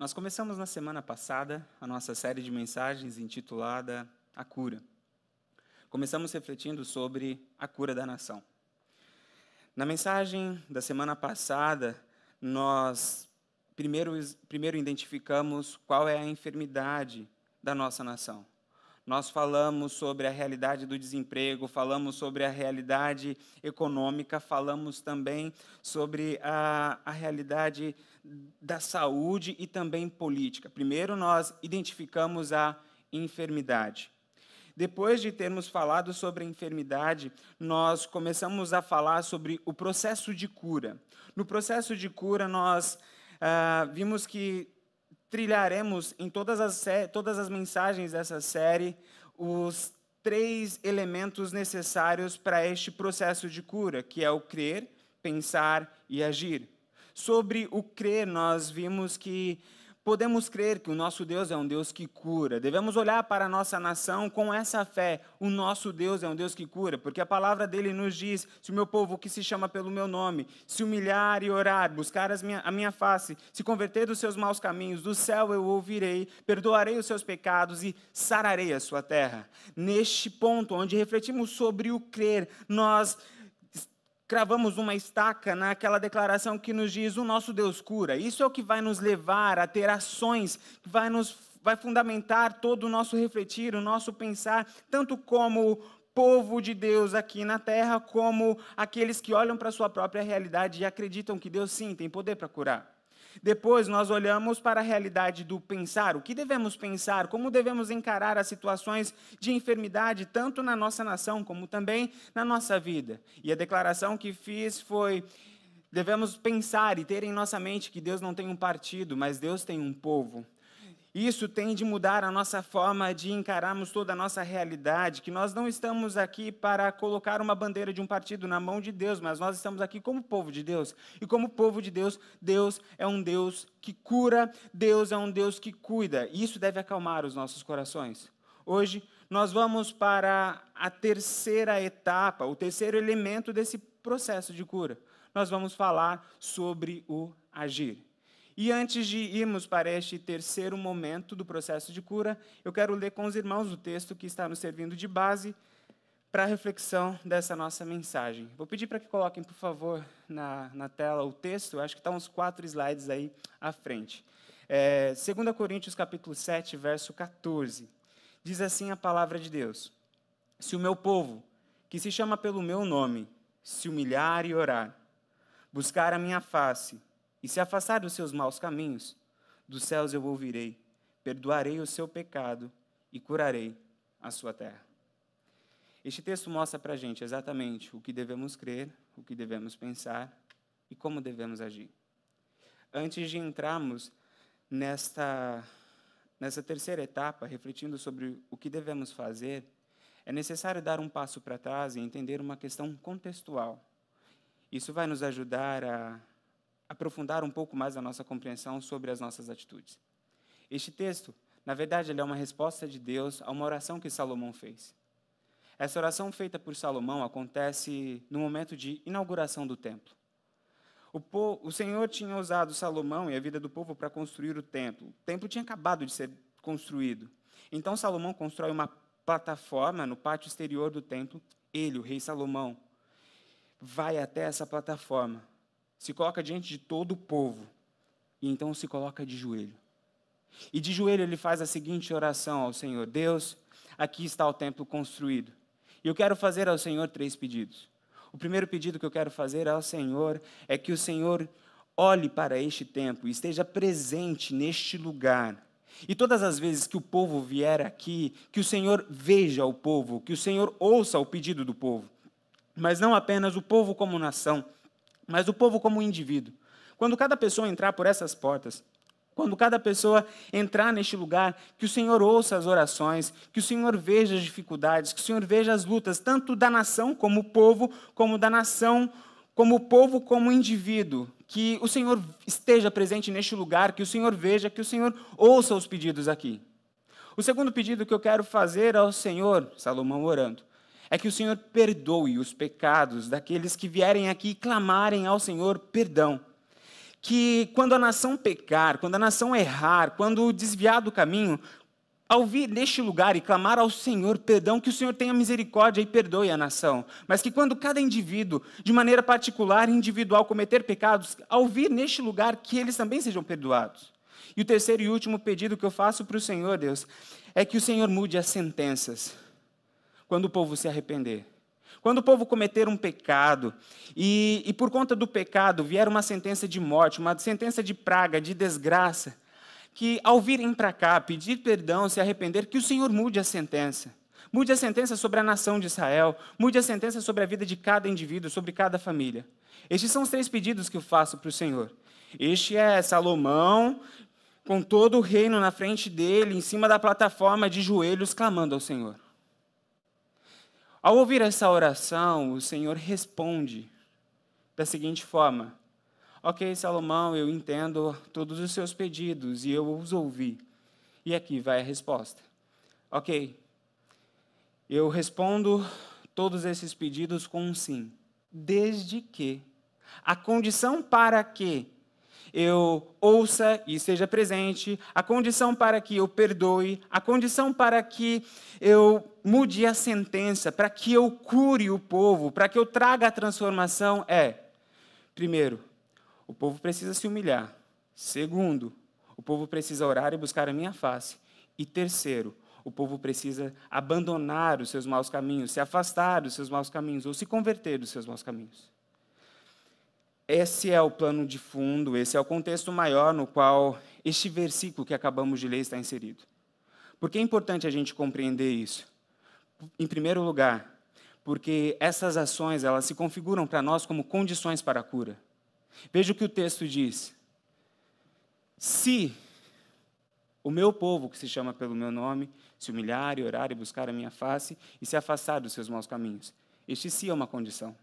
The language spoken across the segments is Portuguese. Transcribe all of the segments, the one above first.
Nós começamos na semana passada a nossa série de mensagens intitulada A Cura. Começamos refletindo sobre a cura da nação. Na mensagem da semana passada, nós primeiro, primeiro identificamos qual é a enfermidade da nossa nação. Nós falamos sobre a realidade do desemprego, falamos sobre a realidade econômica, falamos também sobre a, a realidade da saúde e também política. Primeiro, nós identificamos a enfermidade. Depois de termos falado sobre a enfermidade, nós começamos a falar sobre o processo de cura. No processo de cura, nós ah, vimos que trilharemos em todas as, todas as mensagens dessa série os três elementos necessários para este processo de cura, que é o crer, pensar e agir. Sobre o crer, nós vimos que Podemos crer que o nosso Deus é um Deus que cura. Devemos olhar para a nossa nação com essa fé. O nosso Deus é um Deus que cura, porque a palavra dele nos diz: se o meu povo que se chama pelo meu nome se humilhar e orar, buscar minha, a minha face, se converter dos seus maus caminhos, do céu eu ouvirei, perdoarei os seus pecados e sararei a sua terra. Neste ponto, onde refletimos sobre o crer, nós cravamos uma estaca naquela declaração que nos diz o nosso Deus cura. Isso é o que vai nos levar a ter ações, que vai nos vai fundamentar todo o nosso refletir, o nosso pensar, tanto como povo de Deus aqui na terra, como aqueles que olham para a sua própria realidade e acreditam que Deus sim tem poder para curar. Depois nós olhamos para a realidade do pensar, o que devemos pensar, como devemos encarar as situações de enfermidade, tanto na nossa nação como também na nossa vida. E a declaração que fiz foi: devemos pensar e ter em nossa mente que Deus não tem um partido, mas Deus tem um povo. Isso tem de mudar a nossa forma de encararmos toda a nossa realidade, que nós não estamos aqui para colocar uma bandeira de um partido na mão de Deus, mas nós estamos aqui como povo de Deus. E como povo de Deus, Deus é um Deus que cura, Deus é um Deus que cuida. E isso deve acalmar os nossos corações. Hoje nós vamos para a terceira etapa, o terceiro elemento desse processo de cura. Nós vamos falar sobre o agir. E antes de irmos para este terceiro momento do processo de cura, eu quero ler com os irmãos o texto que está nos servindo de base para a reflexão dessa nossa mensagem. Vou pedir para que coloquem, por favor, na, na tela o texto, acho que estão uns quatro slides aí à frente. É, 2 Coríntios capítulo 7, verso 14. Diz assim a palavra de Deus: Se o meu povo, que se chama pelo meu nome, se humilhar e orar, buscar a minha face, e se afastar dos seus maus caminhos, dos céus eu ouvirei, perdoarei o seu pecado e curarei a sua terra. Este texto mostra para a gente exatamente o que devemos crer, o que devemos pensar e como devemos agir. Antes de entrarmos nesta, nessa terceira etapa, refletindo sobre o que devemos fazer, é necessário dar um passo para trás e entender uma questão contextual. Isso vai nos ajudar a aprofundar um pouco mais a nossa compreensão sobre as nossas atitudes. Este texto, na verdade, é uma resposta de Deus a uma oração que Salomão fez. Essa oração feita por Salomão acontece no momento de inauguração do templo. O, o Senhor tinha usado Salomão e a vida do povo para construir o templo. O templo tinha acabado de ser construído. Então Salomão constrói uma plataforma no pátio exterior do templo. Ele, o rei Salomão, vai até essa plataforma se coloca diante de todo o povo e então se coloca de joelho. E de joelho ele faz a seguinte oração ao Senhor: Deus, aqui está o templo construído. E eu quero fazer ao Senhor três pedidos. O primeiro pedido que eu quero fazer ao Senhor é que o Senhor olhe para este templo e esteja presente neste lugar. E todas as vezes que o povo vier aqui, que o Senhor veja o povo, que o Senhor ouça o pedido do povo. Mas não apenas o povo como nação, mas o povo como indivíduo. Quando cada pessoa entrar por essas portas, quando cada pessoa entrar neste lugar, que o Senhor ouça as orações, que o Senhor veja as dificuldades, que o Senhor veja as lutas, tanto da nação como povo, como da nação como povo, como indivíduo. Que o Senhor esteja presente neste lugar, que o Senhor veja, que o Senhor ouça os pedidos aqui. O segundo pedido que eu quero fazer ao Senhor, Salomão orando, é que o Senhor perdoe os pecados daqueles que vierem aqui clamarem ao Senhor perdão. que quando a nação pecar, quando a nação errar, quando desviar do caminho, ao vir neste lugar e clamar ao Senhor perdão, que o Senhor tenha misericórdia e perdoe a nação. Mas que quando cada indivíduo, de maneira particular e individual, cometer pecados, ao vir neste lugar, que eles também sejam perdoados. E o terceiro e último pedido que eu faço para o Senhor, Deus, é que o Senhor mude as sentenças quando o povo se arrepender. Quando o povo cometer um pecado e, e, por conta do pecado vier uma sentença de morte, uma sentença de praga, de desgraça, que ao virem para cá pedir perdão, se arrepender, que o Senhor mude a sentença. Mude a sentença sobre a nação de Israel, mude a sentença sobre a vida de cada indivíduo, sobre cada família. Estes são os três pedidos que eu faço para o Senhor. Este é Salomão, com todo o reino na frente dele, em cima da plataforma de joelhos, clamando ao Senhor. Ao ouvir essa oração, o Senhor responde da seguinte forma: Ok, Salomão, eu entendo todos os seus pedidos e eu os ouvi. E aqui vai a resposta. Ok, eu respondo todos esses pedidos com um sim, desde que a condição para que eu ouça e esteja presente, a condição para que eu perdoe, a condição para que eu mude a sentença, para que eu cure o povo, para que eu traga a transformação é: primeiro, o povo precisa se humilhar. Segundo, o povo precisa orar e buscar a minha face. E terceiro, o povo precisa abandonar os seus maus caminhos, se afastar dos seus maus caminhos ou se converter dos seus maus caminhos. Esse é o plano de fundo, esse é o contexto maior no qual este versículo que acabamos de ler está inserido. Por que é importante a gente compreender isso? Em primeiro lugar, porque essas ações elas se configuram para nós como condições para a cura. Veja o que o texto diz. Se o meu povo, que se chama pelo meu nome, se humilhar e orar e buscar a minha face e se afastar dos seus maus caminhos. Este sim é uma condição.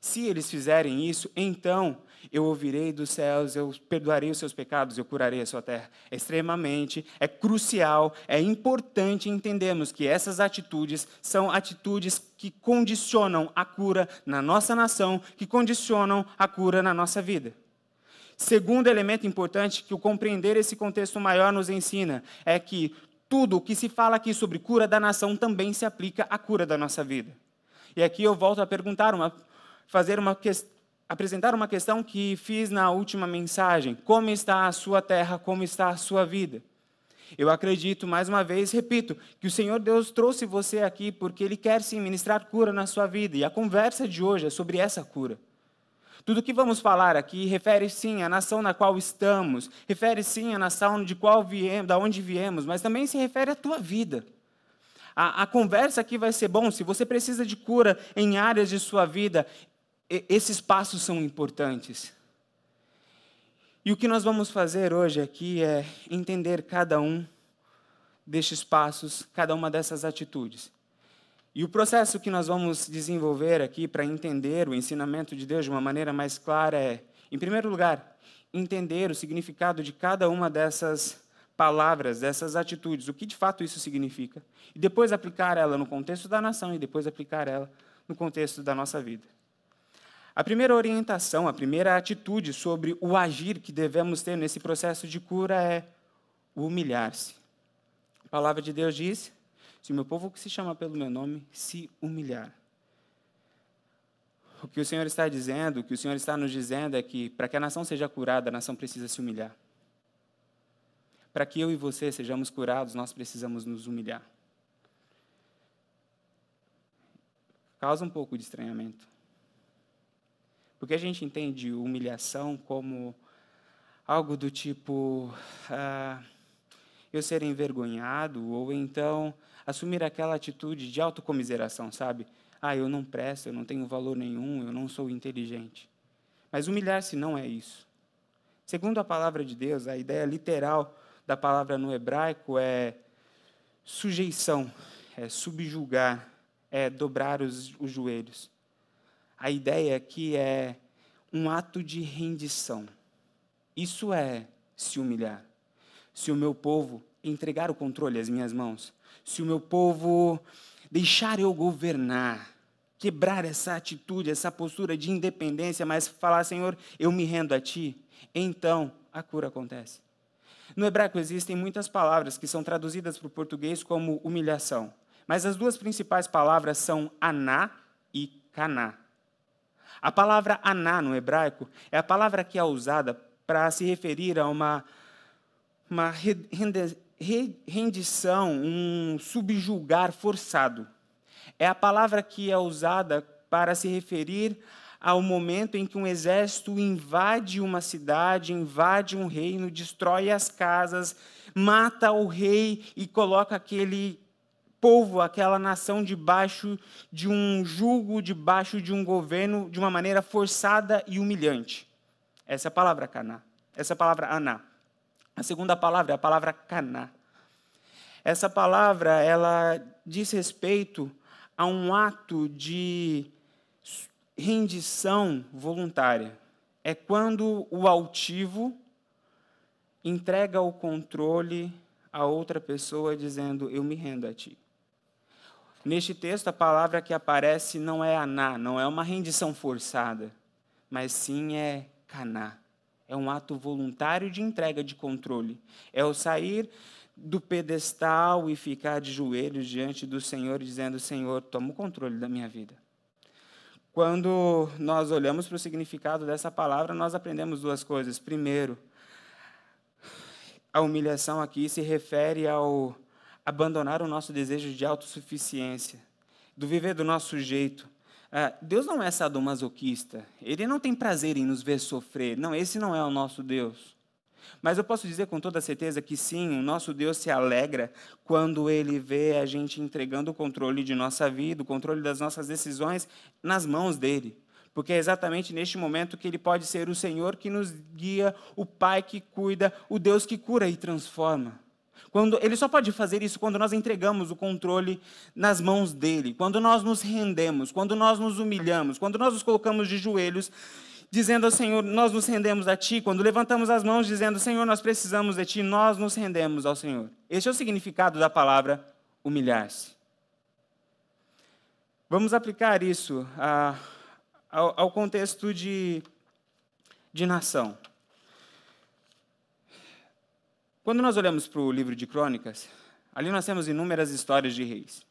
Se eles fizerem isso, então eu ouvirei dos céus, eu perdoarei os seus pecados, eu curarei a sua terra. É extremamente, é crucial, é importante entendermos que essas atitudes são atitudes que condicionam a cura na nossa nação, que condicionam a cura na nossa vida. Segundo elemento importante que o compreender esse contexto maior nos ensina é que tudo o que se fala aqui sobre cura da nação também se aplica à cura da nossa vida. E aqui eu volto a perguntar uma fazer uma apresentar uma questão que fiz na última mensagem: como está a sua terra, como está a sua vida? Eu acredito, mais uma vez, repito, que o Senhor Deus trouxe você aqui porque Ele quer sim ministrar cura na sua vida. E a conversa de hoje é sobre essa cura. Tudo que vamos falar aqui refere sim à nação na qual estamos, refere sim à nação de qual viemos, da onde viemos, mas também se refere à tua vida. A, a conversa aqui vai ser bom. Se você precisa de cura em áreas de sua vida, esses passos são importantes. E o que nós vamos fazer hoje aqui é entender cada um destes passos, cada uma dessas atitudes. E o processo que nós vamos desenvolver aqui para entender o ensinamento de Deus de uma maneira mais clara é, em primeiro lugar, entender o significado de cada uma dessas palavras, dessas atitudes, o que de fato isso significa, e depois aplicar ela no contexto da nação e depois aplicar ela no contexto da nossa vida. A primeira orientação, a primeira atitude sobre o agir que devemos ter nesse processo de cura é humilhar-se. A palavra de Deus diz: se o meu povo que se chama pelo meu nome se humilhar. O que o Senhor está dizendo, o que o Senhor está nos dizendo é que para que a nação seja curada, a nação precisa se humilhar. Para que eu e você sejamos curados, nós precisamos nos humilhar. Causa um pouco de estranhamento. Porque a gente entende humilhação como algo do tipo ah, eu ser envergonhado, ou então assumir aquela atitude de autocomiseração, sabe? Ah, eu não presto, eu não tenho valor nenhum, eu não sou inteligente. Mas humilhar-se não é isso. Segundo a palavra de Deus, a ideia literal da palavra no hebraico é sujeição, é subjugar, é dobrar os, os joelhos. A ideia aqui é um ato de rendição. Isso é se humilhar. Se o meu povo entregar o controle às minhas mãos, se o meu povo deixar eu governar, quebrar essa atitude, essa postura de independência, mas falar, Senhor, eu me rendo a Ti, então a cura acontece. No hebraico existem muitas palavras que são traduzidas para o português como humilhação, mas as duas principais palavras são aná e caná. A palavra aná no hebraico é a palavra que é usada para se referir a uma, uma rendição, um subjugar forçado. É a palavra que é usada para se referir ao momento em que um exército invade uma cidade, invade um reino, destrói as casas, mata o rei e coloca aquele povo, aquela nação debaixo de um jugo, debaixo de um governo de uma maneira forçada e humilhante. Essa é a palavra caná. Essa é a palavra aná. A segunda palavra é a palavra caná. Essa palavra, ela diz respeito a um ato de rendição voluntária. É quando o altivo entrega o controle a outra pessoa dizendo: Eu me rendo a ti. Neste texto, a palavra que aparece não é aná, não é uma rendição forçada, mas sim é caná. É um ato voluntário de entrega de controle. É o sair do pedestal e ficar de joelhos diante do Senhor, dizendo: Senhor, toma o controle da minha vida. Quando nós olhamos para o significado dessa palavra, nós aprendemos duas coisas. Primeiro, a humilhação aqui se refere ao abandonar o nosso desejo de autossuficiência, do viver do nosso jeito. Ah, Deus não é sadomasoquista. Ele não tem prazer em nos ver sofrer. Não, esse não é o nosso Deus. Mas eu posso dizer com toda certeza que sim, o nosso Deus se alegra quando ele vê a gente entregando o controle de nossa vida, o controle das nossas decisões nas mãos dele. Porque é exatamente neste momento que ele pode ser o Senhor que nos guia, o Pai que cuida, o Deus que cura e transforma. Quando ele só pode fazer isso quando nós entregamos o controle nas mãos dele, quando nós nos rendemos, quando nós nos humilhamos, quando nós nos colocamos de joelhos dizendo ao Senhor, nós nos rendemos a Ti. Quando levantamos as mãos dizendo, Senhor, nós precisamos de Ti, nós nos rendemos ao Senhor. Este é o significado da palavra humilhar-se. Vamos aplicar isso a, ao, ao, contexto de, de nação. Quando nós olhamos para o livro de Crônicas, ali nós temos inúmeras histórias de reis.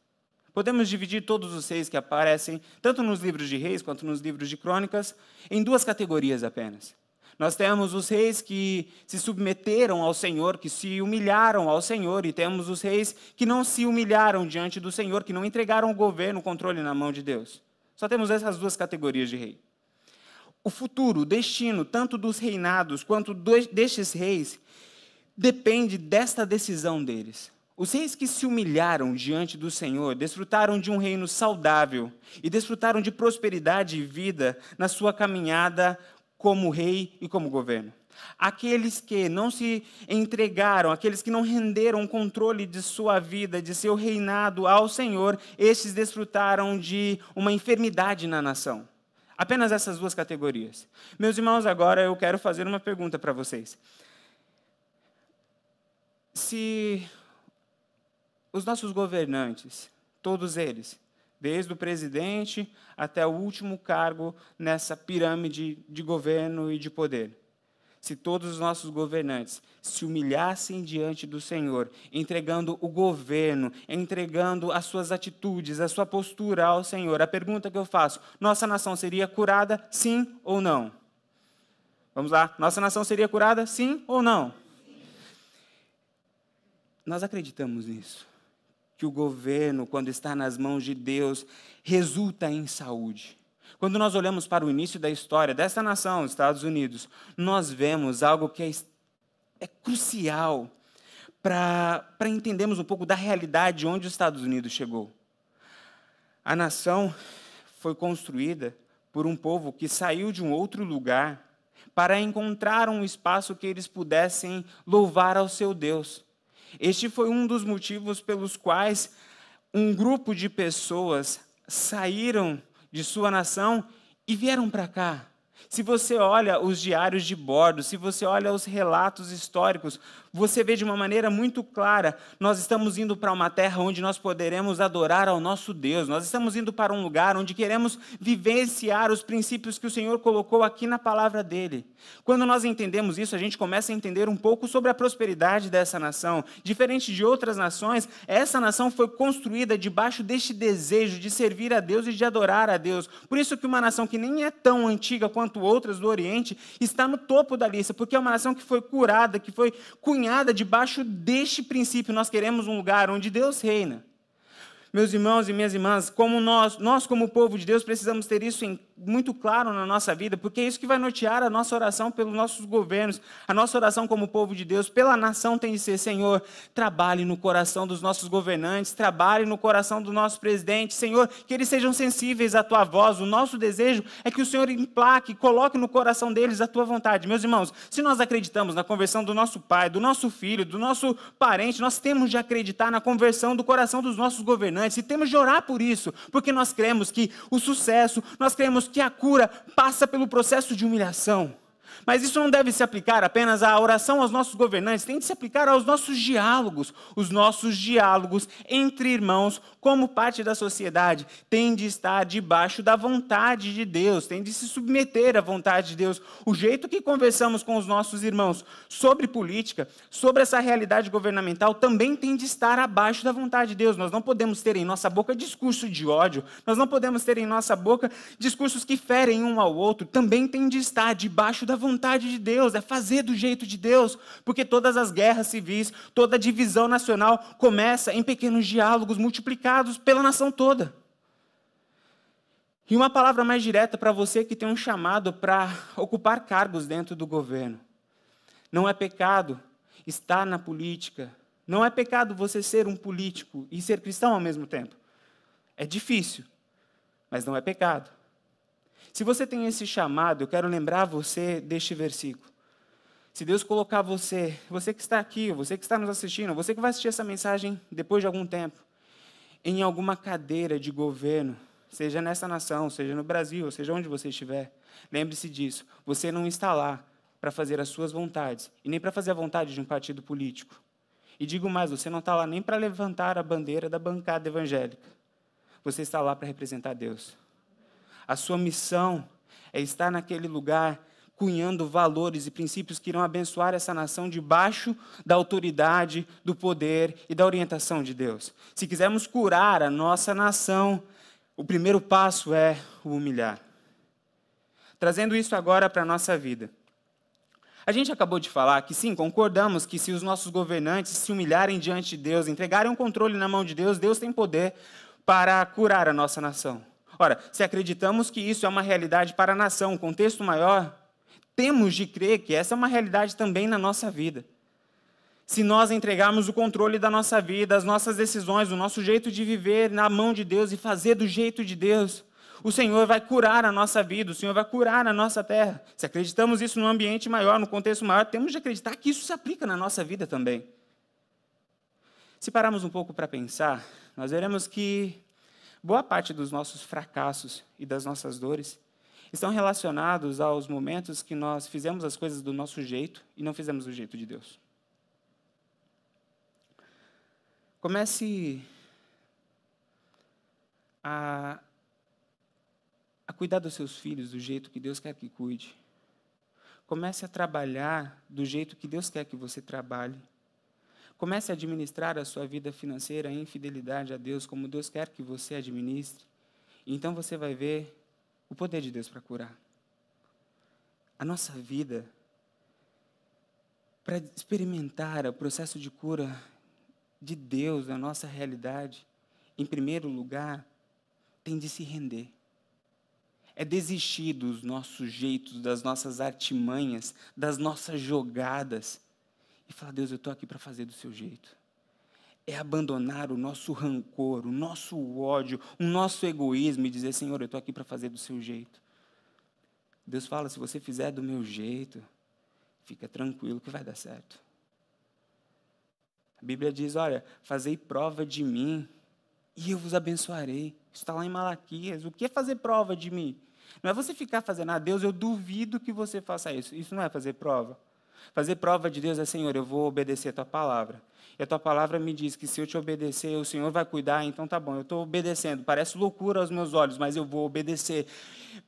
Podemos dividir todos os reis que aparecem, tanto nos livros de reis quanto nos livros de crônicas, em duas categorias apenas. Nós temos os reis que se submeteram ao Senhor, que se humilharam ao Senhor, e temos os reis que não se humilharam diante do Senhor, que não entregaram o governo, o controle na mão de Deus. Só temos essas duas categorias de rei. O futuro, o destino, tanto dos reinados quanto destes reis, depende desta decisão deles. Os reis que se humilharam diante do Senhor desfrutaram de um reino saudável e desfrutaram de prosperidade e vida na sua caminhada como rei e como governo. Aqueles que não se entregaram, aqueles que não renderam o controle de sua vida, de seu reinado ao Senhor, estes desfrutaram de uma enfermidade na nação. Apenas essas duas categorias. Meus irmãos, agora eu quero fazer uma pergunta para vocês. Se os nossos governantes, todos eles, desde o presidente até o último cargo nessa pirâmide de governo e de poder. Se todos os nossos governantes se humilhassem diante do Senhor, entregando o governo, entregando as suas atitudes, a sua postura ao Senhor, a pergunta que eu faço: nossa nação seria curada, sim ou não? Vamos lá, nossa nação seria curada, sim ou não? Nós acreditamos nisso que o governo, quando está nas mãos de Deus, resulta em saúde. Quando nós olhamos para o início da história dessa nação, Estados Unidos, nós vemos algo que é, é crucial para entendermos um pouco da realidade onde os Estados Unidos chegou. A nação foi construída por um povo que saiu de um outro lugar para encontrar um espaço que eles pudessem louvar ao seu Deus. Este foi um dos motivos pelos quais um grupo de pessoas saíram de sua nação e vieram para cá. Se você olha os diários de bordo, se você olha os relatos históricos, você vê de uma maneira muito clara: nós estamos indo para uma terra onde nós poderemos adorar ao nosso Deus, nós estamos indo para um lugar onde queremos vivenciar os princípios que o Senhor colocou aqui na palavra dele. Quando nós entendemos isso, a gente começa a entender um pouco sobre a prosperidade dessa nação. Diferente de outras nações, essa nação foi construída debaixo deste desejo de servir a Deus e de adorar a Deus. Por isso que uma nação que nem é tão antiga quanto outras do Oriente está no topo da lista, porque é uma nação que foi curada, que foi cunhada debaixo deste princípio. Nós queremos um lugar onde Deus reina. Meus irmãos e minhas irmãs, como nós, nós como povo de Deus, precisamos ter isso em muito claro na nossa vida, porque é isso que vai nortear a nossa oração pelos nossos governos, a nossa oração como povo de Deus, pela nação tem de ser, Senhor, trabalhe no coração dos nossos governantes, trabalhe no coração do nosso presidente, Senhor, que eles sejam sensíveis à tua voz. O nosso desejo é que o Senhor emplaque, coloque no coração deles a tua vontade. Meus irmãos, se nós acreditamos na conversão do nosso pai, do nosso filho, do nosso parente, nós temos de acreditar na conversão do coração dos nossos governantes e temos de orar por isso, porque nós cremos que o sucesso, nós cremos que a cura passa pelo processo de humilhação. Mas isso não deve se aplicar apenas à oração aos nossos governantes, tem de se aplicar aos nossos diálogos. Os nossos diálogos entre irmãos, como parte da sociedade, tem de estar debaixo da vontade de Deus, tem de se submeter à vontade de Deus. O jeito que conversamos com os nossos irmãos sobre política, sobre essa realidade governamental, também tem de estar abaixo da vontade de Deus. Nós não podemos ter em nossa boca discurso de ódio, nós não podemos ter em nossa boca discursos que ferem um ao outro, também tem de estar debaixo da vontade de Deus, é fazer do jeito de Deus, porque todas as guerras civis, toda divisão nacional começa em pequenos diálogos multiplicados pela nação toda. E uma palavra mais direta para você que tem um chamado para ocupar cargos dentro do governo. Não é pecado estar na política. Não é pecado você ser um político e ser cristão ao mesmo tempo. É difícil, mas não é pecado. Se você tem esse chamado, eu quero lembrar você deste versículo. Se Deus colocar você, você que está aqui, você que está nos assistindo, você que vai assistir essa mensagem depois de algum tempo, em alguma cadeira de governo, seja nessa nação, seja no Brasil, seja onde você estiver, lembre-se disso. Você não está lá para fazer as suas vontades e nem para fazer a vontade de um partido político. E digo mais, você não está lá nem para levantar a bandeira da bancada evangélica. Você está lá para representar Deus. A sua missão é estar naquele lugar cunhando valores e princípios que irão abençoar essa nação debaixo da autoridade, do poder e da orientação de Deus. Se quisermos curar a nossa nação, o primeiro passo é o humilhar. Trazendo isso agora para a nossa vida. A gente acabou de falar que sim, concordamos que se os nossos governantes se humilharem diante de Deus, entregarem o controle na mão de Deus, Deus tem poder para curar a nossa nação. Ora, se acreditamos que isso é uma realidade para a nação, um contexto maior, temos de crer que essa é uma realidade também na nossa vida. Se nós entregarmos o controle da nossa vida, as nossas decisões, o nosso jeito de viver na mão de Deus e fazer do jeito de Deus, o Senhor vai curar a nossa vida, o Senhor vai curar a nossa terra. Se acreditamos isso no ambiente maior, no contexto maior, temos de acreditar que isso se aplica na nossa vida também. Se pararmos um pouco para pensar, nós veremos que Boa parte dos nossos fracassos e das nossas dores estão relacionados aos momentos que nós fizemos as coisas do nosso jeito e não fizemos do jeito de Deus. Comece a, a cuidar dos seus filhos do jeito que Deus quer que cuide. Comece a trabalhar do jeito que Deus quer que você trabalhe. Comece a administrar a sua vida financeira em fidelidade a Deus, como Deus quer que você administre. Então você vai ver o poder de Deus para curar. A nossa vida, para experimentar o processo de cura de Deus na nossa realidade, em primeiro lugar, tem de se render. É desistir dos nossos jeitos, das nossas artimanhas, das nossas jogadas e falar: Deus, eu estou aqui para fazer do seu jeito. É abandonar o nosso rancor, o nosso ódio, o nosso egoísmo e dizer: Senhor, eu estou aqui para fazer do seu jeito. Deus fala: se você fizer do meu jeito, fica tranquilo que vai dar certo. A Bíblia diz: olha, fazei prova de mim e eu vos abençoarei. Isso está lá em Malaquias. O que é fazer prova de mim? Não é você ficar fazendo, ah, Deus, eu duvido que você faça isso. Isso não é fazer prova. Fazer prova de Deus é, Senhor, eu vou obedecer a tua palavra. E a tua palavra me diz que se eu te obedecer, o Senhor vai cuidar, então tá bom, eu estou obedecendo. Parece loucura aos meus olhos, mas eu vou obedecer.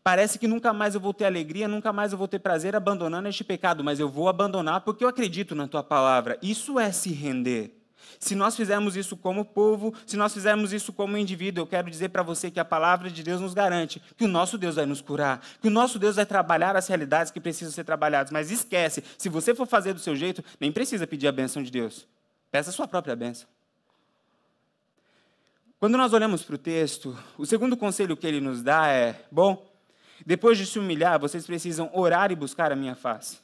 Parece que nunca mais eu vou ter alegria, nunca mais eu vou ter prazer abandonando este pecado, mas eu vou abandonar porque eu acredito na tua palavra. Isso é se render. Se nós fizermos isso como povo, se nós fizermos isso como indivíduo, eu quero dizer para você que a palavra de Deus nos garante que o nosso Deus vai nos curar, que o nosso Deus vai trabalhar as realidades que precisam ser trabalhadas. Mas esquece, se você for fazer do seu jeito, nem precisa pedir a bênção de Deus. Peça a sua própria bênção. Quando nós olhamos para o texto, o segundo conselho que ele nos dá é: bom, depois de se humilhar, vocês precisam orar e buscar a minha face.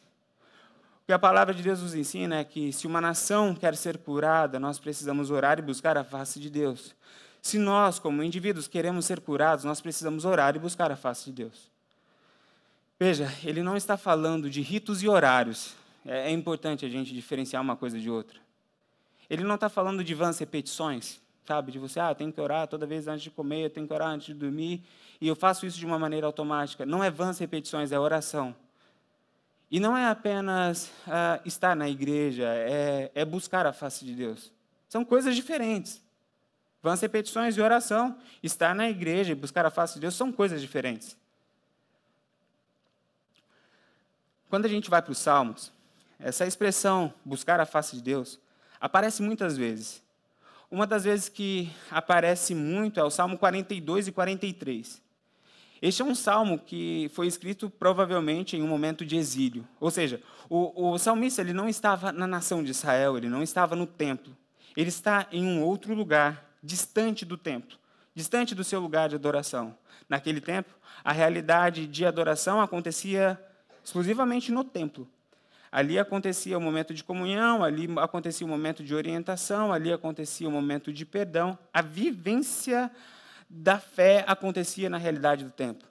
Que a palavra de Deus nos ensina é que se uma nação quer ser curada, nós precisamos orar e buscar a face de Deus. Se nós, como indivíduos, queremos ser curados, nós precisamos orar e buscar a face de Deus. Veja, ele não está falando de ritos e horários. É, é importante a gente diferenciar uma coisa de outra. Ele não está falando de vãs repetições, sabe? De você, ah, tem que orar toda vez antes de comer, eu tenho que orar antes de dormir, e eu faço isso de uma maneira automática. Não é vãs repetições, é oração. E não é apenas ah, estar na igreja, é, é buscar a face de Deus. São coisas diferentes. Vãs repetições e oração, estar na igreja e buscar a face de Deus são coisas diferentes. Quando a gente vai para os Salmos, essa expressão, buscar a face de Deus, aparece muitas vezes. Uma das vezes que aparece muito é o Salmo 42 e 43. Este é um salmo que foi escrito provavelmente em um momento de exílio. Ou seja, o, o salmista ele não estava na nação de Israel, ele não estava no templo. Ele está em um outro lugar, distante do templo, distante do seu lugar de adoração. Naquele tempo, a realidade de adoração acontecia exclusivamente no templo. Ali acontecia o momento de comunhão, ali acontecia o momento de orientação, ali acontecia o momento de perdão. A vivência da fé acontecia na realidade do tempo.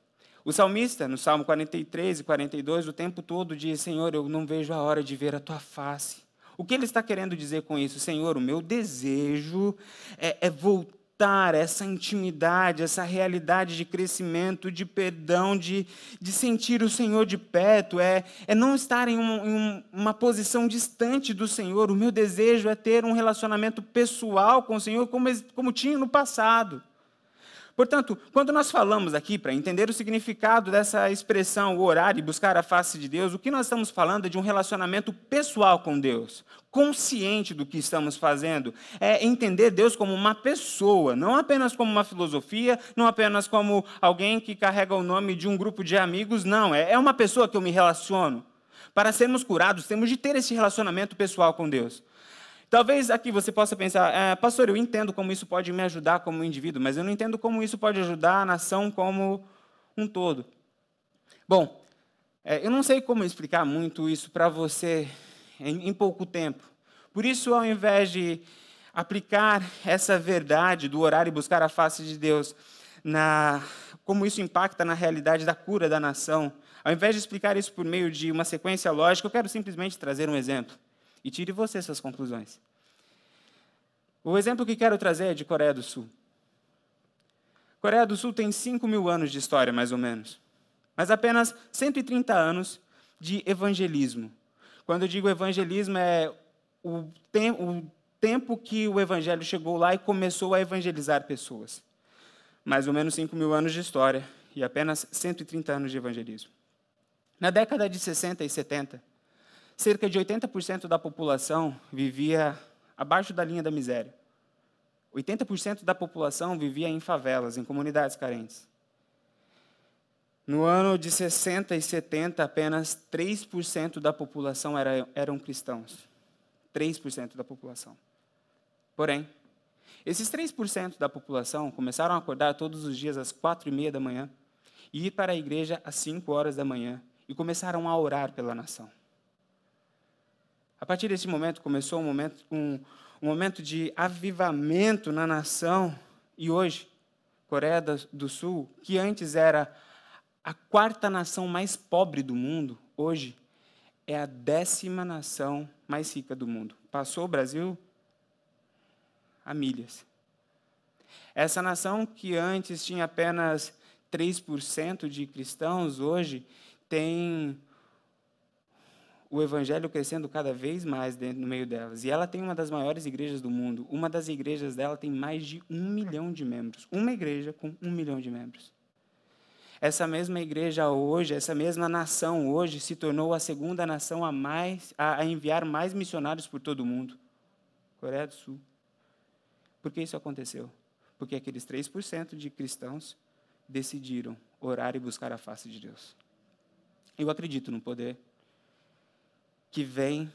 O salmista, no Salmo 43 e 42, o tempo todo diz: Senhor, eu não vejo a hora de ver a tua face. O que ele está querendo dizer com isso? Senhor, o meu desejo é, é voltar essa intimidade, essa realidade de crescimento, de perdão, de, de sentir o Senhor de perto, é, é não estar em, um, em uma posição distante do Senhor. O meu desejo é ter um relacionamento pessoal com o Senhor, como, como tinha no passado. Portanto, quando nós falamos aqui, para entender o significado dessa expressão, orar e buscar a face de Deus, o que nós estamos falando é de um relacionamento pessoal com Deus, consciente do que estamos fazendo. É entender Deus como uma pessoa, não apenas como uma filosofia, não apenas como alguém que carrega o nome de um grupo de amigos, não. É, é uma pessoa que eu me relaciono. Para sermos curados, temos de ter esse relacionamento pessoal com Deus. Talvez aqui você possa pensar, é, pastor, eu entendo como isso pode me ajudar como indivíduo, mas eu não entendo como isso pode ajudar a nação como um todo. Bom, é, eu não sei como explicar muito isso para você em, em pouco tempo. Por isso, ao invés de aplicar essa verdade do orar e buscar a face de Deus, na, como isso impacta na realidade da cura da nação, ao invés de explicar isso por meio de uma sequência lógica, eu quero simplesmente trazer um exemplo e tire você suas conclusões. O exemplo que quero trazer é de Coreia do Sul. Coreia do Sul tem 5 mil anos de história, mais ou menos, mas apenas 130 anos de evangelismo. Quando eu digo evangelismo, é o, o tempo que o evangelho chegou lá e começou a evangelizar pessoas. Mais ou menos 5 mil anos de história e apenas 130 anos de evangelismo. Na década de 60 e 70, cerca de 80% da população vivia abaixo da linha da miséria. 80% da população vivia em favelas, em comunidades carentes. No ano de 60 e 70, apenas 3% da população era, eram cristãos. 3% da população. Porém, esses 3% da população começaram a acordar todos os dias às quatro e meia da manhã e ir para a igreja às 5 horas da manhã e começaram a orar pela nação. A partir desse momento começou um momento, um, um momento de avivamento na nação. E hoje, Coreia do Sul, que antes era a quarta nação mais pobre do mundo, hoje é a décima nação mais rica do mundo. Passou o Brasil a milhas. Essa nação que antes tinha apenas 3% de cristãos hoje têm o evangelho crescendo cada vez mais dentro, no meio delas. E ela tem uma das maiores igrejas do mundo. Uma das igrejas dela tem mais de um milhão de membros. Uma igreja com um milhão de membros. Essa mesma igreja hoje, essa mesma nação hoje, se tornou a segunda nação a, mais, a, a enviar mais missionários por todo o mundo. Coreia do Sul. Por que isso aconteceu? Porque aqueles 3% de cristãos decidiram orar e buscar a face de Deus. Eu acredito no poder que vem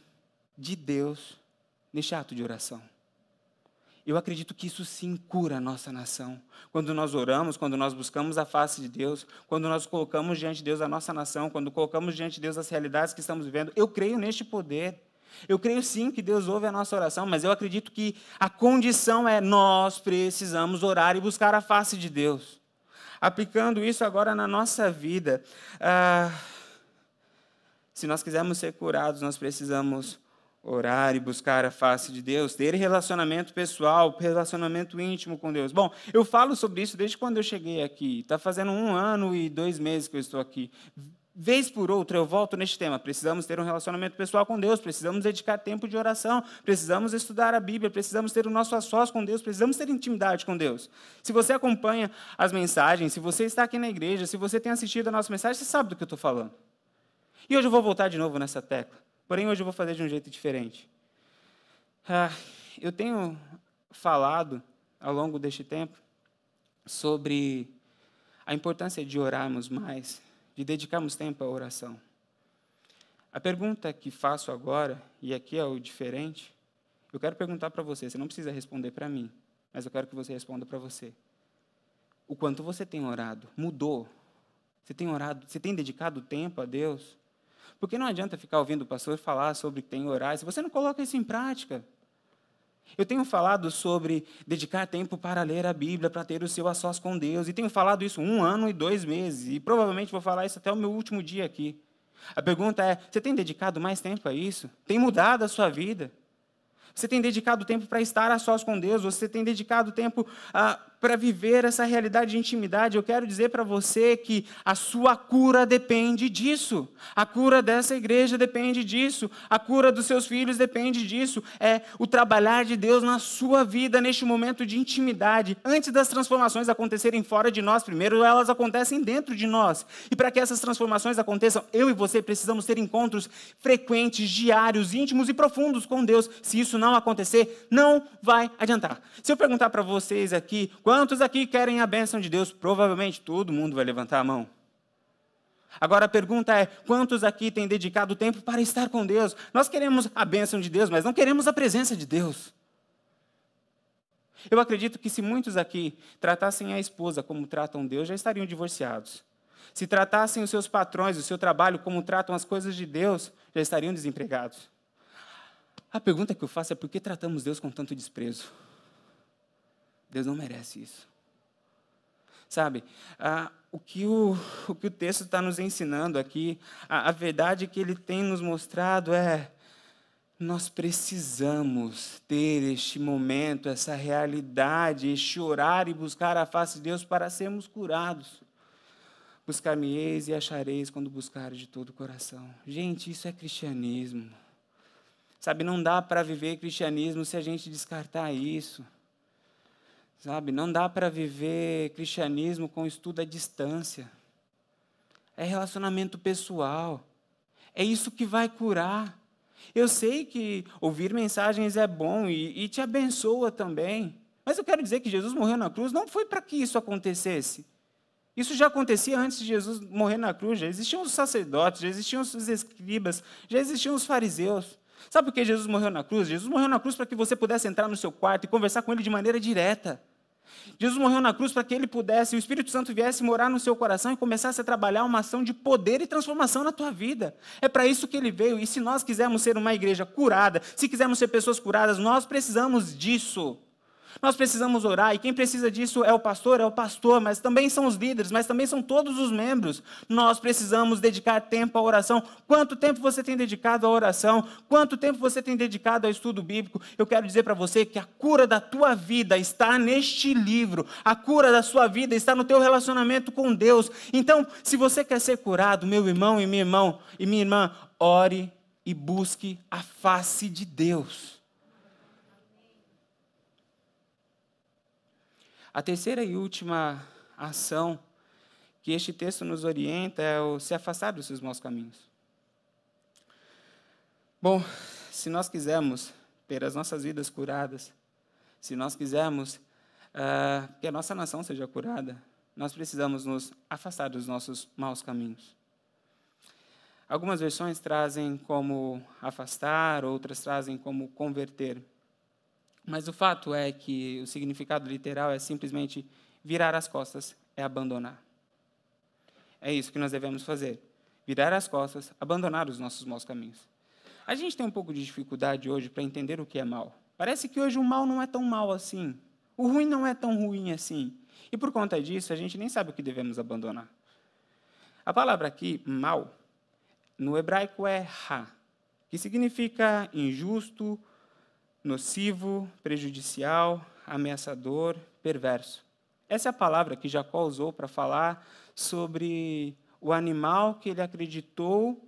de Deus neste ato de oração. Eu acredito que isso sim cura a nossa nação. Quando nós oramos, quando nós buscamos a face de Deus, quando nós colocamos diante de Deus a nossa nação, quando colocamos diante de Deus as realidades que estamos vivendo, eu creio neste poder. Eu creio sim que Deus ouve a nossa oração, mas eu acredito que a condição é nós precisamos orar e buscar a face de Deus. Aplicando isso agora na nossa vida, ah, se nós quisermos ser curados, nós precisamos orar e buscar a face de Deus, ter relacionamento pessoal, relacionamento íntimo com Deus. Bom, eu falo sobre isso desde quando eu cheguei aqui. Está fazendo um ano e dois meses que eu estou aqui. Vez por outra eu volto neste tema. Precisamos ter um relacionamento pessoal com Deus, precisamos dedicar tempo de oração, precisamos estudar a Bíblia, precisamos ter o nosso sós com Deus, precisamos ter intimidade com Deus. Se você acompanha as mensagens, se você está aqui na igreja, se você tem assistido a nossa mensagem, você sabe do que eu estou falando. E hoje eu vou voltar de novo nessa tecla. Porém, hoje eu vou fazer de um jeito diferente. Ah, eu tenho falado ao longo deste tempo sobre a importância de orarmos mais, de dedicarmos tempo à oração. A pergunta que faço agora, e aqui é o diferente, eu quero perguntar para você, você não precisa responder para mim, mas eu quero que você responda para você. O quanto você tem orado? Mudou? Você tem orado? Você tem dedicado tempo a Deus? Porque não adianta ficar ouvindo o pastor falar sobre que tem orar se você não coloca isso em prática. Eu tenho falado sobre dedicar tempo para ler a Bíblia, para ter o seu a sós com Deus. E tenho falado isso um ano e dois meses. E provavelmente vou falar isso até o meu último dia aqui. A pergunta é: você tem dedicado mais tempo a isso? Tem mudado a sua vida? Você tem dedicado tempo para estar a sós com Deus? Você tem dedicado tempo a para viver essa realidade de intimidade, eu quero dizer para você que a sua cura depende disso. A cura dessa igreja depende disso. A cura dos seus filhos depende disso. É o trabalhar de Deus na sua vida neste momento de intimidade. Antes das transformações acontecerem fora de nós, primeiro elas acontecem dentro de nós. E para que essas transformações aconteçam, eu e você precisamos ter encontros frequentes, diários, íntimos e profundos com Deus. Se isso não acontecer, não vai adiantar. Se eu perguntar para vocês aqui, Quantos aqui querem a bênção de Deus? Provavelmente todo mundo vai levantar a mão. Agora a pergunta é: quantos aqui têm dedicado tempo para estar com Deus? Nós queremos a bênção de Deus, mas não queremos a presença de Deus. Eu acredito que se muitos aqui tratassem a esposa como tratam Deus, já estariam divorciados. Se tratassem os seus patrões, o seu trabalho como tratam as coisas de Deus, já estariam desempregados. A pergunta que eu faço é por que tratamos Deus com tanto desprezo? Deus não merece isso. Sabe, ah, o, que o, o que o texto está nos ensinando aqui, a, a verdade que ele tem nos mostrado é: nós precisamos ter este momento, essa realidade, este orar e buscar a face de Deus para sermos curados. Buscar-me-eis e achareis quando buscar de todo o coração. Gente, isso é cristianismo. Sabe, não dá para viver cristianismo se a gente descartar isso. Sabe, não dá para viver cristianismo com estudo à distância. É relacionamento pessoal. É isso que vai curar. Eu sei que ouvir mensagens é bom e, e te abençoa também. Mas eu quero dizer que Jesus morreu na cruz não foi para que isso acontecesse. Isso já acontecia antes de Jesus morrer na cruz. Já existiam os sacerdotes, já existiam os escribas, já existiam os fariseus. Sabe por que Jesus morreu na cruz? Jesus morreu na cruz para que você pudesse entrar no seu quarto e conversar com ele de maneira direta. Jesus morreu na cruz para que ele pudesse, o Espírito Santo viesse morar no seu coração e começasse a trabalhar uma ação de poder e transformação na tua vida. É para isso que ele veio. E se nós quisermos ser uma igreja curada, se quisermos ser pessoas curadas, nós precisamos disso. Nós precisamos orar, e quem precisa disso é o pastor, é o pastor, mas também são os líderes, mas também são todos os membros. Nós precisamos dedicar tempo à oração. Quanto tempo você tem dedicado à oração? Quanto tempo você tem dedicado ao estudo bíblico? Eu quero dizer para você que a cura da tua vida está neste livro. A cura da sua vida está no teu relacionamento com Deus. Então, se você quer ser curado, meu irmão e minha irmã, e minha irmã, ore e busque a face de Deus. A terceira e última ação que este texto nos orienta é o se afastar dos seus maus caminhos. Bom, se nós quisermos ter as nossas vidas curadas, se nós quisermos uh, que a nossa nação seja curada, nós precisamos nos afastar dos nossos maus caminhos. Algumas versões trazem como afastar, outras trazem como converter. Mas o fato é que o significado literal é simplesmente virar as costas, é abandonar. É isso que nós devemos fazer. Virar as costas, abandonar os nossos maus caminhos. A gente tem um pouco de dificuldade hoje para entender o que é mal. Parece que hoje o mal não é tão mal assim. O ruim não é tão ruim assim. E por conta disso, a gente nem sabe o que devemos abandonar. A palavra aqui, mal, no hebraico é ra, que significa injusto, nocivo, prejudicial, ameaçador, perverso. Essa é a palavra que Jacó usou para falar sobre o animal que ele acreditou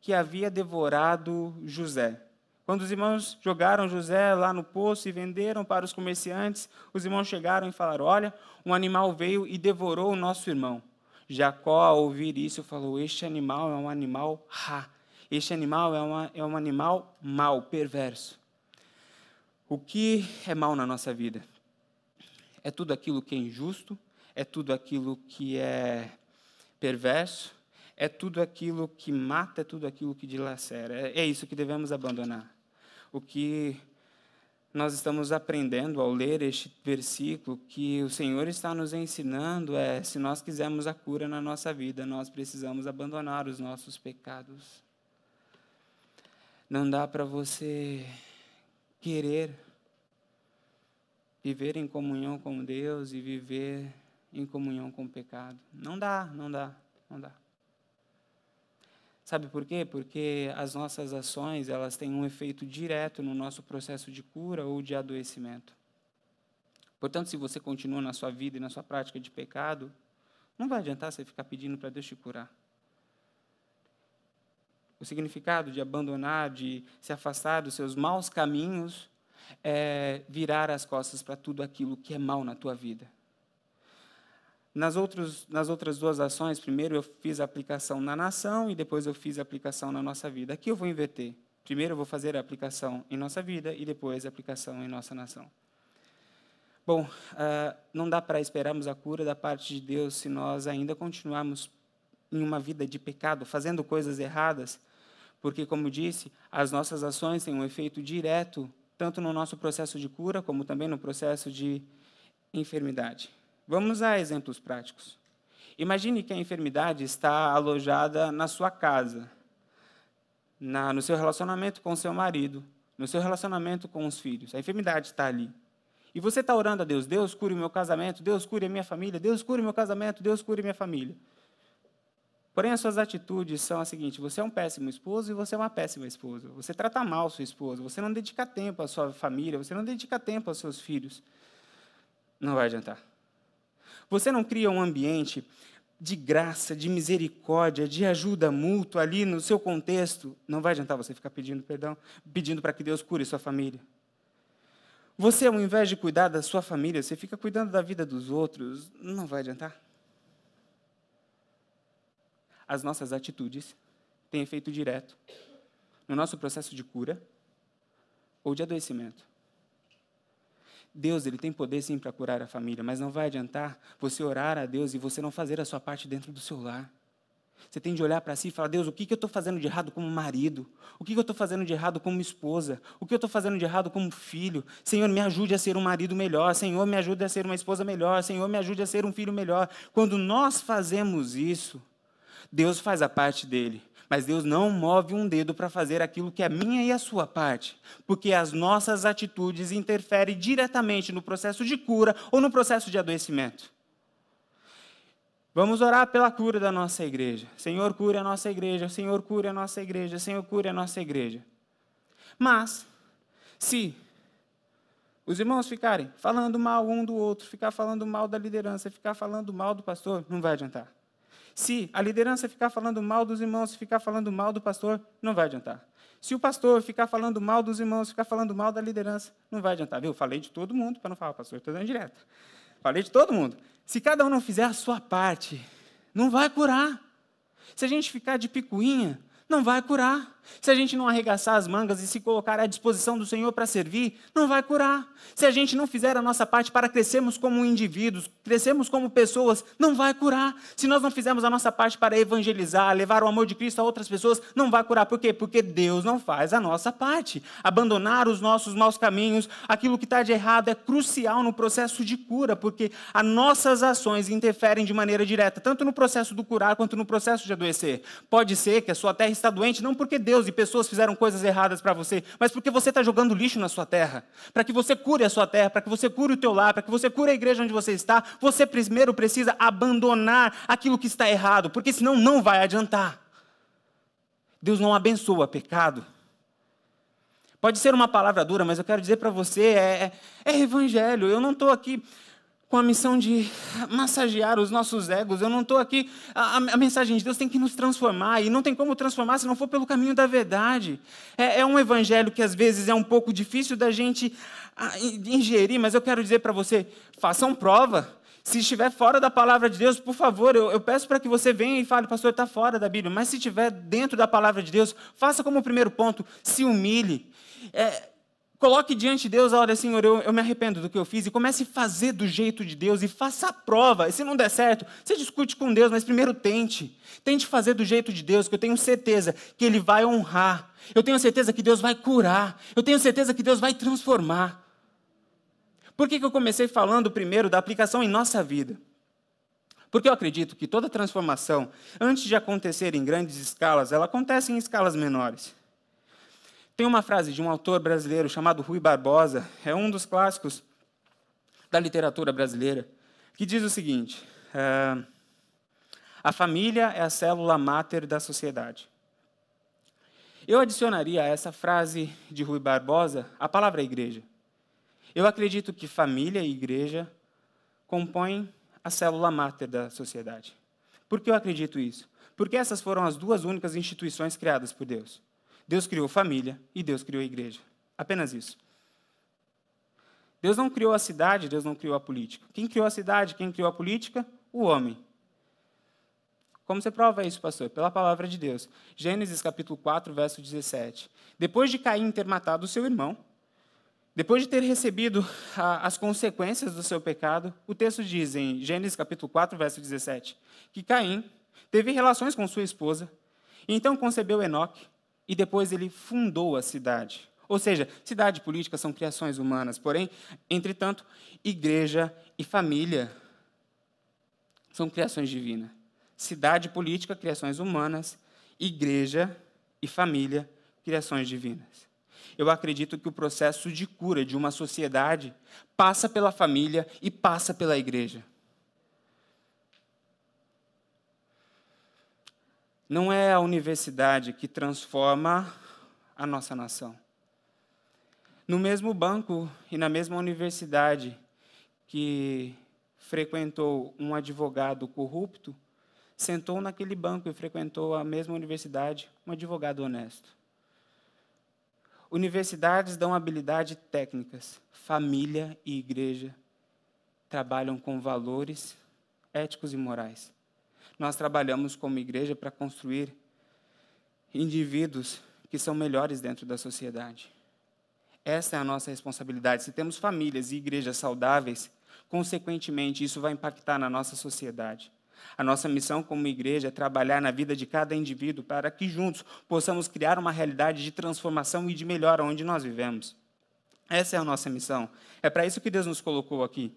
que havia devorado José. Quando os irmãos jogaram José lá no poço e venderam para os comerciantes, os irmãos chegaram e falaram: Olha, um animal veio e devorou o nosso irmão. Jacó, ao ouvir isso, falou: Este animal é um animal ra. Este animal é, uma, é um animal mau, perverso. O que é mal na nossa vida? É tudo aquilo que é injusto, é tudo aquilo que é perverso, é tudo aquilo que mata, é tudo aquilo que dilacera. É, é isso que devemos abandonar. O que nós estamos aprendendo ao ler este versículo, que o Senhor está nos ensinando é: se nós quisermos a cura na nossa vida, nós precisamos abandonar os nossos pecados. Não dá para você querer viver em comunhão com Deus e viver em comunhão com o pecado. Não dá, não dá, não dá. Sabe por quê? Porque as nossas ações, elas têm um efeito direto no nosso processo de cura ou de adoecimento. Portanto, se você continua na sua vida e na sua prática de pecado, não vai adiantar você ficar pedindo para Deus te curar. O significado de abandonar, de se afastar dos seus maus caminhos, é virar as costas para tudo aquilo que é mal na tua vida. Nas, outros, nas outras duas ações, primeiro eu fiz a aplicação na nação e depois eu fiz a aplicação na nossa vida. Aqui eu vou inverter. Primeiro eu vou fazer a aplicação em nossa vida e depois a aplicação em nossa nação. Bom, uh, não dá para esperarmos a cura da parte de Deus se nós ainda continuarmos em uma vida de pecado, fazendo coisas erradas, porque, como disse, as nossas ações têm um efeito direto tanto no nosso processo de cura, como também no processo de enfermidade. Vamos a exemplos práticos. Imagine que a enfermidade está alojada na sua casa, na, no seu relacionamento com seu marido, no seu relacionamento com os filhos. A enfermidade está ali. E você está orando a Deus: Deus cure o meu casamento, Deus cure a minha família, Deus cure o meu casamento, Deus cure a minha família. Porém, as suas atitudes são as seguintes: você é um péssimo esposo e você é uma péssima esposa. Você trata mal sua esposa, você não dedica tempo à sua família, você não dedica tempo aos seus filhos. Não vai adiantar. Você não cria um ambiente de graça, de misericórdia, de ajuda mútua ali no seu contexto. Não vai adiantar você ficar pedindo perdão, pedindo para que Deus cure sua família. Você, ao invés de cuidar da sua família, você fica cuidando da vida dos outros. Não vai adiantar as nossas atitudes têm efeito direto no nosso processo de cura ou de adoecimento. Deus ele tem poder sim para curar a família, mas não vai adiantar você orar a Deus e você não fazer a sua parte dentro do seu lar. Você tem de olhar para si e falar: Deus, o que, que eu estou fazendo de errado como marido? O que, que eu estou fazendo de errado como esposa? O que eu estou fazendo de errado como filho? Senhor, me ajude a ser um marido melhor. Senhor, me ajude a ser uma esposa melhor. Senhor, me ajude a ser um filho melhor. Quando nós fazemos isso, Deus faz a parte dele, Mas Deus não move um dedo para fazer aquilo que é minha e a sua parte, porque as nossas atitudes interferem diretamente no processo de cura ou no processo de adoecimento. Vamos orar pela cura da nossa igreja. Senhor, cure a nossa igreja. Senhor, cure a nossa igreja. Senhor, cure a nossa igreja. Mas, se os irmãos ficarem falando mal um do outro, ficar falando mal da liderança, ficar falando mal do pastor, não vai adiantar. Se a liderança ficar falando mal dos irmãos, ficar falando mal do pastor, não vai adiantar. Se o pastor ficar falando mal dos irmãos, ficar falando mal da liderança, não vai adiantar. Viu? Falei de todo mundo, para não falar, pastor, estou dando direto. Falei de todo mundo. Se cada um não fizer a sua parte, não vai curar. Se a gente ficar de picuinha, não vai curar. Se a gente não arregaçar as mangas e se colocar à disposição do Senhor para servir, não vai curar. Se a gente não fizer a nossa parte para crescermos como indivíduos, crescermos como pessoas, não vai curar. Se nós não fizermos a nossa parte para evangelizar, levar o amor de Cristo a outras pessoas, não vai curar. Por quê? Porque Deus não faz a nossa parte. Abandonar os nossos maus caminhos, aquilo que está de errado, é crucial no processo de cura, porque as nossas ações interferem de maneira direta, tanto no processo do curar quanto no processo de adoecer. Pode ser que a sua terra está doente, não porque Deus e pessoas fizeram coisas erradas para você, mas porque você está jogando lixo na sua terra. Para que você cure a sua terra, para que você cure o teu lar, para que você cure a igreja onde você está, você primeiro precisa abandonar aquilo que está errado, porque senão não vai adiantar. Deus não abençoa pecado. Pode ser uma palavra dura, mas eu quero dizer para você, é, é, é evangelho. Eu não estou aqui com a missão de massagear os nossos egos. Eu não estou aqui. A, a, mensagem de Deus tem que nos transformar, e não tem como transformar se não for pelo caminho da verdade. É, é um evangelho que às vezes é um pouco difícil da gente ingerir, mas eu quero dizer para você: façam prova. Se estiver fora da palavra de Deus, por favor, eu, eu peço para que você venha e fale, pastor, está fora da Bíblia. Mas se estiver dentro da palavra de Deus, faça como primeiro ponto, se humilhe. É, Coloque diante de Deus, olha, Senhor, eu, eu me arrependo do que eu fiz, e comece a fazer do jeito de Deus, e faça a prova. E se não der certo, você discute com Deus, mas primeiro tente. Tente fazer do jeito de Deus, que eu tenho certeza que Ele vai honrar. Eu tenho certeza que Deus vai curar. Eu tenho certeza que Deus vai transformar. Por que, que eu comecei falando primeiro da aplicação em nossa vida? Porque eu acredito que toda transformação, antes de acontecer em grandes escalas, ela acontece em escalas menores. Tem uma frase de um autor brasileiro chamado Rui Barbosa, é um dos clássicos da literatura brasileira, que diz o seguinte: é, a família é a célula máter da sociedade. Eu adicionaria a essa frase de Rui Barbosa a palavra igreja. Eu acredito que família e igreja compõem a célula máter da sociedade. Por que eu acredito isso? Porque essas foram as duas únicas instituições criadas por Deus. Deus criou família e Deus criou igreja. Apenas isso. Deus não criou a cidade, Deus não criou a política. Quem criou a cidade, quem criou a política? O homem. Como você prova isso, pastor? Pela palavra de Deus. Gênesis capítulo 4, verso 17. Depois de Caim ter matado o seu irmão, depois de ter recebido a, as consequências do seu pecado, o texto diz em Gênesis capítulo 4, verso 17, que Caim teve relações com sua esposa, e então concebeu Enoque, e depois ele fundou a cidade. Ou seja, cidade e política são criações humanas, porém, entretanto, igreja e família são criações divinas. Cidade e política, criações humanas, igreja e família, criações divinas. Eu acredito que o processo de cura de uma sociedade passa pela família e passa pela igreja. Não é a universidade que transforma a nossa nação. No mesmo banco e na mesma universidade que frequentou um advogado corrupto, sentou naquele banco e frequentou a mesma universidade um advogado honesto. Universidades dão habilidades técnicas, família e igreja trabalham com valores éticos e morais nós trabalhamos como igreja para construir indivíduos que são melhores dentro da sociedade. Essa é a nossa responsabilidade. Se temos famílias e igrejas saudáveis, consequentemente, isso vai impactar na nossa sociedade. A nossa missão como igreja é trabalhar na vida de cada indivíduo para que juntos possamos criar uma realidade de transformação e de melhora onde nós vivemos. Essa é a nossa missão. É para isso que Deus nos colocou aqui.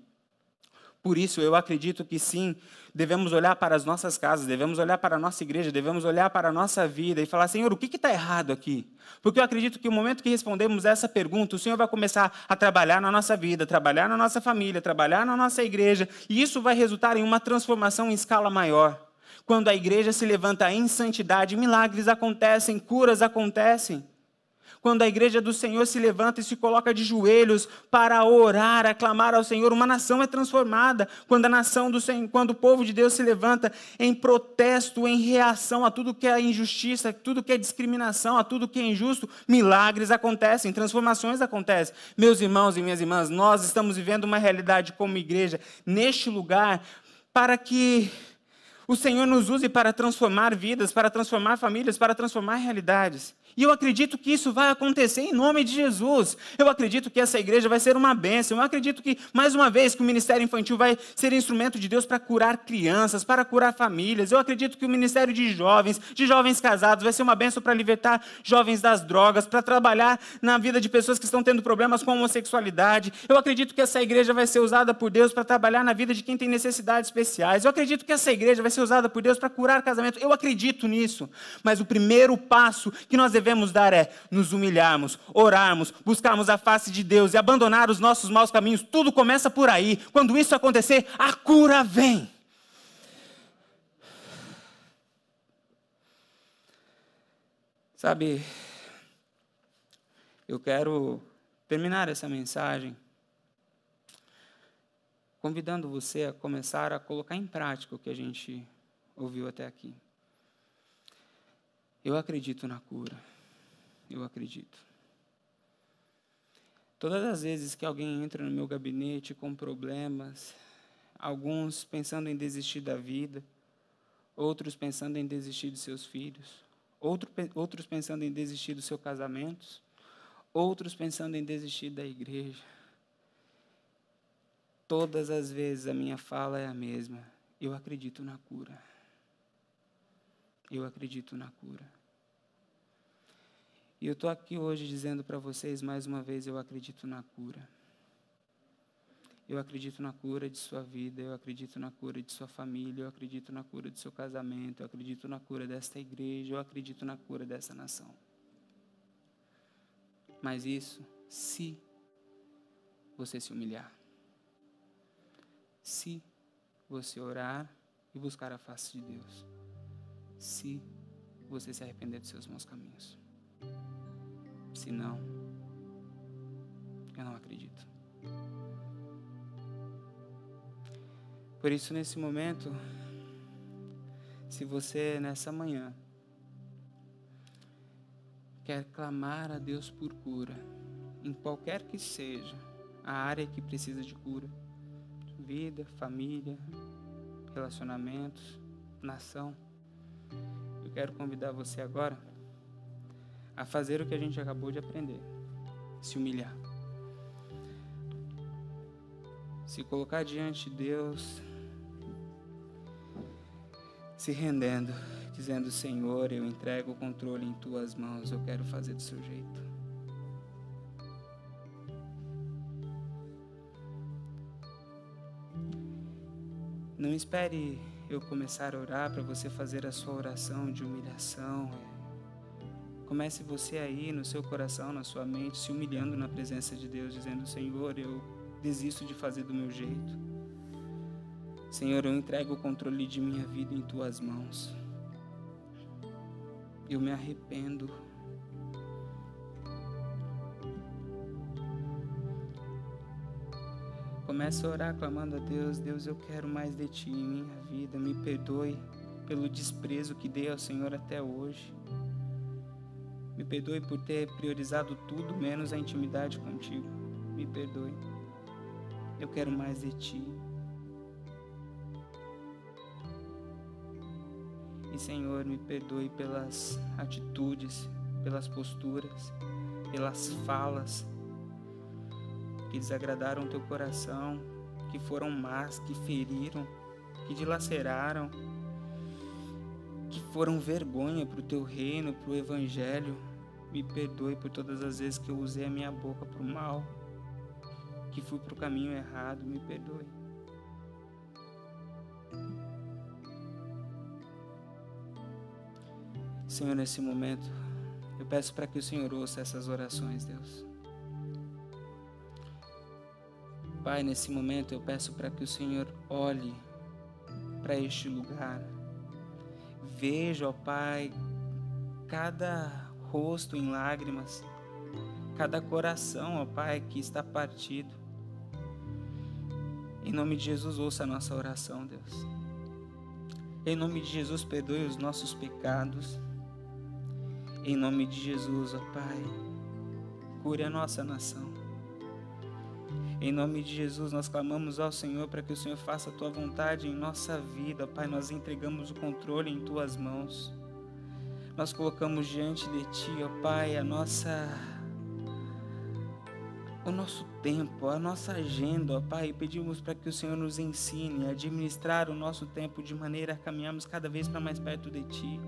Por isso, eu acredito que sim, devemos olhar para as nossas casas, devemos olhar para a nossa igreja, devemos olhar para a nossa vida e falar: Senhor, o que está errado aqui? Porque eu acredito que o momento que respondemos essa pergunta, o Senhor vai começar a trabalhar na nossa vida, trabalhar na nossa família, trabalhar na nossa igreja, e isso vai resultar em uma transformação em escala maior. Quando a igreja se levanta em santidade, milagres acontecem, curas acontecem. Quando a igreja do Senhor se levanta e se coloca de joelhos para orar, aclamar ao Senhor, uma nação é transformada. Quando a nação do Senhor, quando o povo de Deus se levanta em protesto, em reação a tudo que é injustiça, a tudo que é discriminação, a tudo que é injusto, milagres acontecem, transformações acontecem. Meus irmãos e minhas irmãs, nós estamos vivendo uma realidade como igreja neste lugar para que o Senhor nos use para transformar vidas, para transformar famílias, para transformar realidades. E eu acredito que isso vai acontecer em nome de Jesus. Eu acredito que essa igreja vai ser uma bênção. Eu acredito que, mais uma vez, que o ministério infantil vai ser instrumento de Deus para curar crianças, para curar famílias. Eu acredito que o ministério de jovens, de jovens casados, vai ser uma bênção para libertar jovens das drogas, para trabalhar na vida de pessoas que estão tendo problemas com homossexualidade. Eu acredito que essa igreja vai ser usada por Deus para trabalhar na vida de quem tem necessidades especiais. Eu acredito que essa igreja vai ser usada por Deus para curar casamento. Eu acredito nisso. Mas o primeiro passo que nós devemos devemos dar é nos humilharmos, orarmos, buscarmos a face de Deus e abandonar os nossos maus caminhos. Tudo começa por aí. Quando isso acontecer, a cura vem. Sabe, eu quero terminar essa mensagem convidando você a começar a colocar em prática o que a gente ouviu até aqui. Eu acredito na cura eu acredito. Todas as vezes que alguém entra no meu gabinete com problemas, alguns pensando em desistir da vida, outros pensando em desistir de seus filhos, outros pensando em desistir do seu casamento, outros pensando em desistir da igreja. Todas as vezes a minha fala é a mesma. Eu acredito na cura. Eu acredito na cura. E eu estou aqui hoje dizendo para vocês mais uma vez: eu acredito na cura. Eu acredito na cura de sua vida, eu acredito na cura de sua família, eu acredito na cura do seu casamento, eu acredito na cura desta igreja, eu acredito na cura dessa nação. Mas isso se você se humilhar. Se você orar e buscar a face de Deus. Se você se arrepender dos seus maus caminhos. Se não, eu não acredito. Por isso, nesse momento, se você nessa manhã quer clamar a Deus por cura, em qualquer que seja a área que precisa de cura, vida, família, relacionamentos, nação, eu quero convidar você agora a fazer o que a gente acabou de aprender: se humilhar. Se colocar diante de Deus, se rendendo, dizendo: Senhor, eu entrego o controle em tuas mãos, eu quero fazer do seu jeito. Não espere eu começar a orar para você fazer a sua oração de humilhação. Comece você aí no seu coração, na sua mente, se humilhando na presença de Deus, dizendo: Senhor, eu desisto de fazer do meu jeito. Senhor, eu entrego o controle de minha vida em tuas mãos. Eu me arrependo. Comece a orar clamando a Deus: Deus, eu quero mais de ti em minha vida. Me perdoe pelo desprezo que dei ao Senhor até hoje. Perdoe por ter priorizado tudo menos a intimidade contigo. Me perdoe. Eu quero mais de ti. E Senhor, me perdoe pelas atitudes, pelas posturas, pelas falas que desagradaram teu coração, que foram más, que feriram, que dilaceraram, que foram vergonha para o teu reino, para o evangelho. Me perdoe por todas as vezes que eu usei a minha boca para o mal, que fui para o caminho errado, me perdoe. Senhor, nesse momento, eu peço para que o Senhor ouça essas orações, Deus. Pai, nesse momento eu peço para que o Senhor olhe para este lugar. Veja, ó Pai, cada rosto em lágrimas, cada coração, ó Pai, que está partido. Em nome de Jesus, ouça a nossa oração, Deus. Em nome de Jesus, perdoe os nossos pecados. Em nome de Jesus, ó Pai, cure a nossa nação. Em nome de Jesus, nós clamamos ao Senhor para que o Senhor faça a tua vontade em nossa vida, Pai. Nós entregamos o controle em tuas mãos. Nós colocamos diante de ti, ó Pai, a nossa o nosso tempo, a nossa agenda, ó Pai, pedimos para que o Senhor nos ensine a administrar o nosso tempo de maneira a caminharmos cada vez para mais perto de Ti,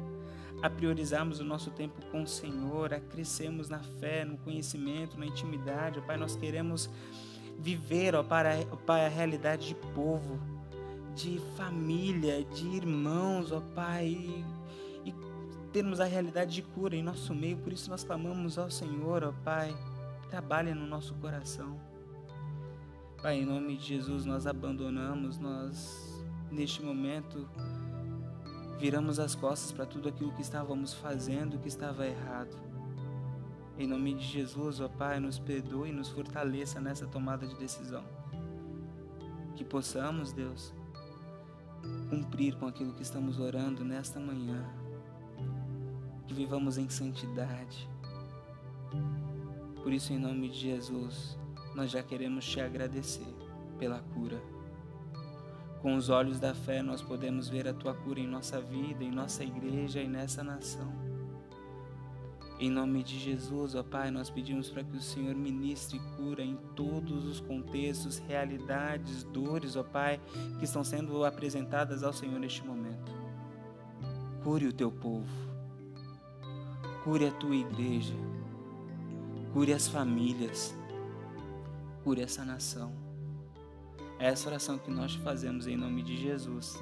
a priorizarmos o nosso tempo com o Senhor, a crescermos na fé, no conhecimento, na intimidade, ó Pai, nós queremos viver, ó Pai, ó Pai, a realidade de povo, de família, de irmãos, ó Pai, termos a realidade de cura em nosso meio, por isso nós clamamos ao Senhor, ó Pai, trabalha no nosso coração. Pai, em nome de Jesus, nós abandonamos, nós, neste momento, viramos as costas para tudo aquilo que estávamos fazendo, que estava errado. Em nome de Jesus, ó Pai, nos perdoe e nos fortaleça nessa tomada de decisão. Que possamos, Deus, cumprir com aquilo que estamos orando nesta manhã. Que vivamos em santidade por isso, em nome de Jesus, nós já queremos te agradecer pela cura. Com os olhos da fé, nós podemos ver a tua cura em nossa vida, em nossa igreja e nessa nação. Em nome de Jesus, ó Pai, nós pedimos para que o Senhor ministre cura em todos os contextos, realidades, dores, ó Pai, que estão sendo apresentadas ao Senhor neste momento. Cure o teu povo, cure a tua igreja Cure as famílias. Cure essa nação. É essa oração que nós fazemos em nome de Jesus.